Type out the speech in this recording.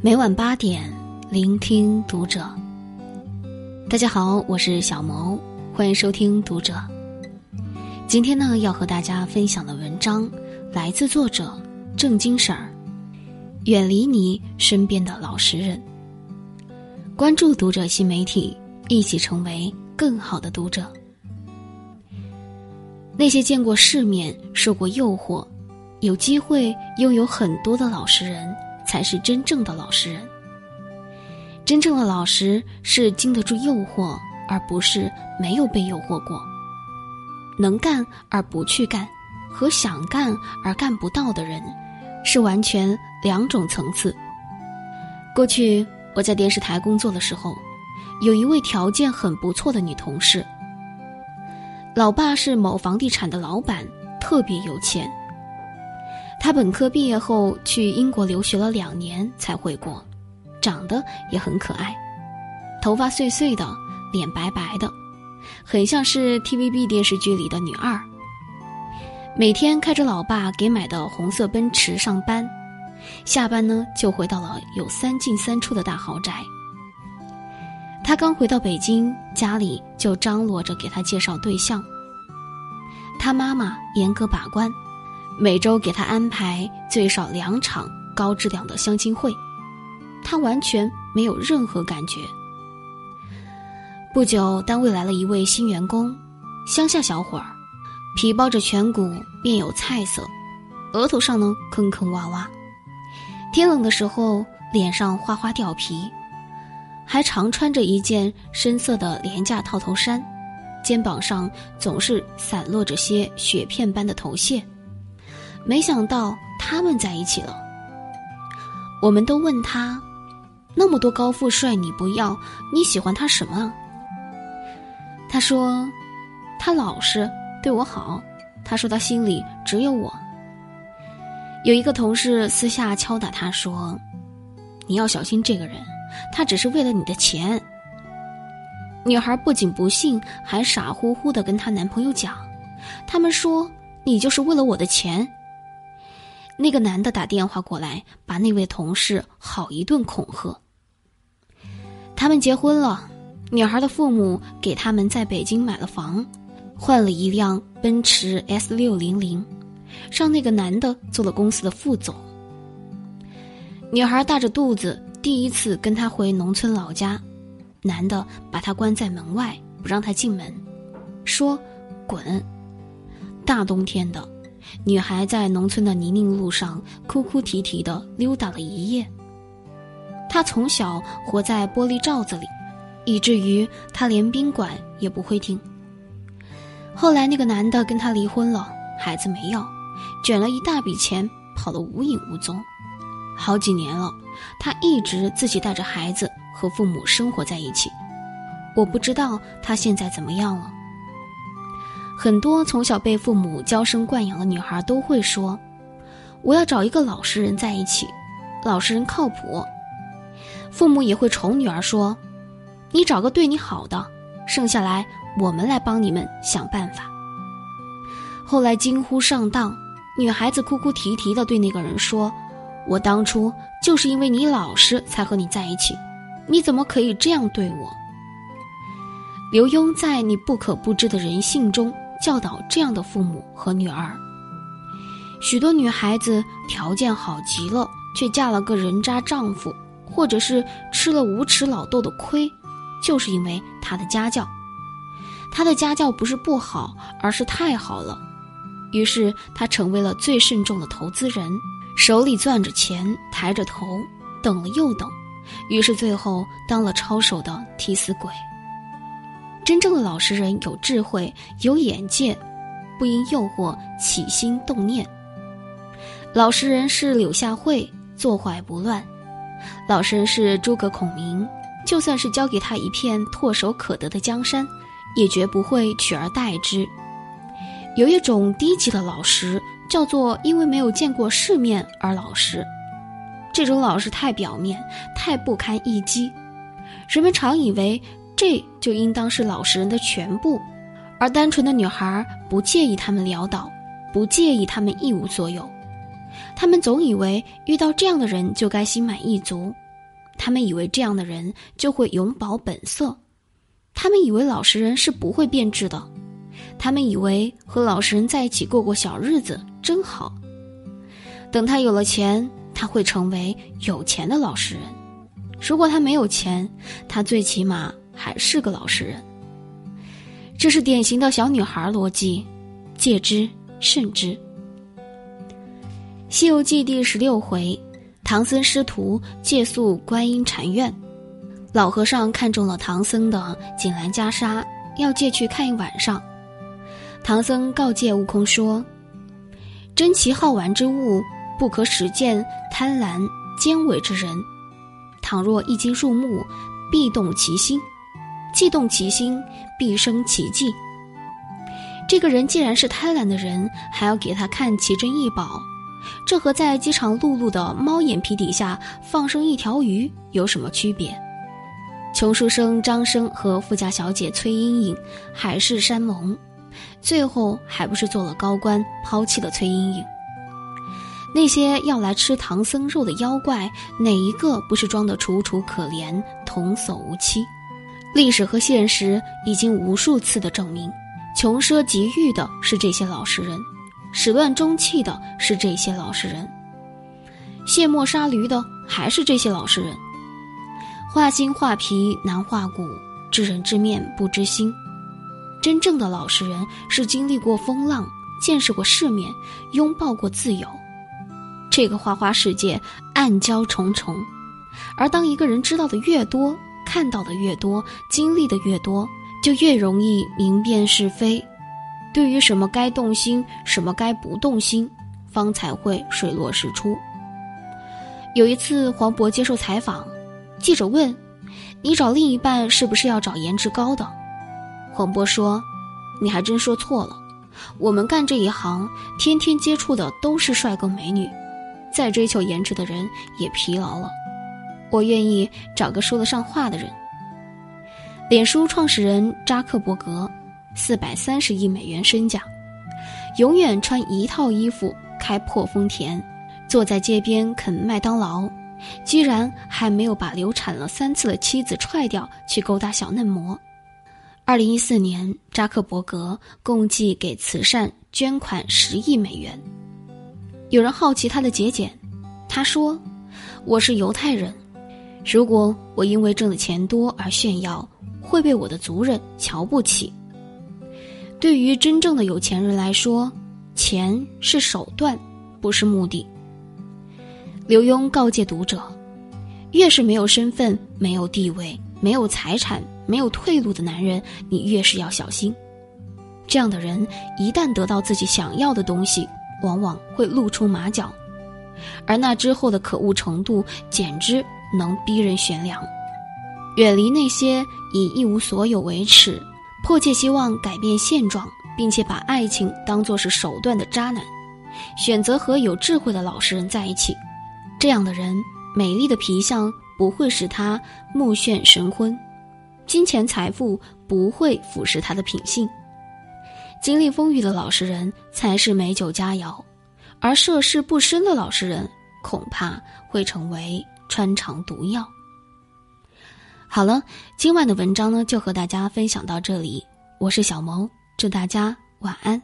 每晚八点，聆听读者。大家好，我是小萌，欢迎收听读者。今天呢，要和大家分享的文章来自作者正经婶儿。远离你身边的老实人。关注读者新媒体，一起成为更好的读者。那些见过世面、受过诱惑、有机会拥有很多的老实人，才是真正的老实人。真正的老实是经得住诱惑，而不是没有被诱惑过。能干而不去干，和想干而干不到的人，是完全两种层次。过去我在电视台工作的时候，有一位条件很不错的女同事。老爸是某房地产的老板，特别有钱。他本科毕业后去英国留学了两年才回国，长得也很可爱，头发碎碎的，脸白白的，很像是 TVB 电视剧里的女二。每天开着老爸给买的红色奔驰上班，下班呢就回到了有三进三出的大豪宅。他刚回到北京，家里就张罗着给他介绍对象。他妈妈严格把关，每周给他安排最少两场高质量的相亲会，他完全没有任何感觉。不久，单位来了一位新员工，乡下小伙儿，皮包着颧骨，面有菜色，额头上呢坑坑洼洼，天冷的时候脸上花花掉皮。还常穿着一件深色的廉价套头衫，肩膀上总是散落着些雪片般的头屑。没想到他们在一起了。我们都问他：“那么多高富帅你不要，你喜欢他什么？”他说：“他老实，对我好。他说他心里只有我。”有一个同事私下敲打他说：“你要小心这个人。”他只是为了你的钱。女孩不仅不信，还傻乎乎的跟她男朋友讲：“他们说你就是为了我的钱。”那个男的打电话过来，把那位同事好一顿恐吓。他们结婚了，女孩的父母给他们在北京买了房，换了一辆奔驰 S 六零零，让那个男的做了公司的副总。女孩大着肚子。第一次跟他回农村老家，男的把他关在门外，不让他进门，说：“滚。”大冬天的，女孩在农村的泥泞路上哭哭啼啼的溜达了一夜。她从小活在玻璃罩子里，以至于她连宾馆也不会订。后来那个男的跟她离婚了，孩子没要，卷了一大笔钱，跑得无影无踪。好几年了，他一直自己带着孩子和父母生活在一起。我不知道他现在怎么样了。很多从小被父母娇生惯养的女孩都会说：“我要找一个老实人在一起，老实人靠谱。”父母也会宠女儿说：“你找个对你好的，剩下来我们来帮你们想办法。”后来惊呼上当，女孩子哭哭啼啼的对那个人说。我当初就是因为你老实才和你在一起，你怎么可以这样对我？刘墉在《你不可不知的人性》中教导这样的父母和女儿：许多女孩子条件好极了，却嫁了个人渣丈夫，或者是吃了无耻老豆的亏，就是因为他的家教。他的家教不是不好，而是太好了，于是他成为了最慎重的投资人。手里攥着钱，抬着头，等了又等，于是最后当了抄手的替死鬼。真正的老实人有智慧，有眼界，不因诱惑起心动念。老实人是柳下惠，坐怀不乱；老实人是诸葛孔明，就算是交给他一片唾手可得的江山，也绝不会取而代之。有一种低级的老实。叫做因为没有见过世面而老实，这种老实太表面，太不堪一击。人们常以为这就应当是老实人的全部，而单纯的女孩不介意他们潦倒，不介意他们一无所有。他们总以为遇到这样的人就该心满意足，他们以为这样的人就会永葆本色，他们以为老实人是不会变质的，他们以为和老实人在一起过过小日子真好。等他有了钱，他会成为有钱的老实人；如果他没有钱，他最起码还是个老实人。这是典型的小女孩逻辑，戒之慎之。《西游记》第十六回，唐僧师徒借宿观音禅院，老和尚看中了唐僧的锦兰袈裟，要借去看一晚上。唐僧告诫悟空说：“珍奇好玩之物，不可使见贪婪奸伪之人。倘若一经入目，必动其心；既动其心，必生奇迹。这个人既然是贪婪的人，还要给他看奇珍异宝。”这和在饥肠辘辘的猫眼皮底下放生一条鱼有什么区别？穷书生张生和富家小姐崔莺莺海誓山盟，最后还不是做了高官，抛弃了崔莺莺？那些要来吃唐僧肉的妖怪，哪一个不是装得楚楚可怜、童叟无欺？历史和现实已经无数次的证明，穷奢极欲的是这些老实人。始乱终弃的是这些老实人，卸磨杀驴的还是这些老实人。画心画皮难画骨，知人知面不知心。真正的老实人是经历过风浪，见识过世面，拥抱过自由。这个花花世界暗礁重重，而当一个人知道的越多，看到的越多，经历的越多，就越容易明辨是非。对于什么该动心，什么该不动心，方才会水落石出。有一次，黄渤接受采访，记者问：“你找另一半是不是要找颜值高的？”黄渤说：“你还真说错了，我们干这一行，天天接触的都是帅哥美女，再追求颜值的人也疲劳了。我愿意找个说得上话的人。”脸书创始人扎克伯格。四百三十亿美元身价，永远穿一套衣服，开破丰田，坐在街边啃麦当劳，居然还没有把流产了三次的妻子踹掉去勾搭小嫩模。二零一四年，扎克伯格共计给慈善捐款十亿美元。有人好奇他的节俭，他说：“我是犹太人，如果我因为挣的钱多而炫耀，会被我的族人瞧不起。”对于真正的有钱人来说，钱是手段，不是目的。刘墉告诫读者：越是没有身份、没有地位、没有财产、没有退路的男人，你越是要小心。这样的人一旦得到自己想要的东西，往往会露出马脚，而那之后的可恶程度，简直能逼人悬梁。远离那些以一无所有为耻。迫切希望改变现状，并且把爱情当作是手段的渣男，选择和有智慧的老实人在一起。这样的人，美丽的皮相不会使他目眩神昏，金钱财富不会腐蚀他的品性。经历风雨的老实人才是美酒佳肴，而涉世不深的老实人恐怕会成为穿肠毒药。好了，今晚的文章呢，就和大家分享到这里。我是小萌，祝大家晚安。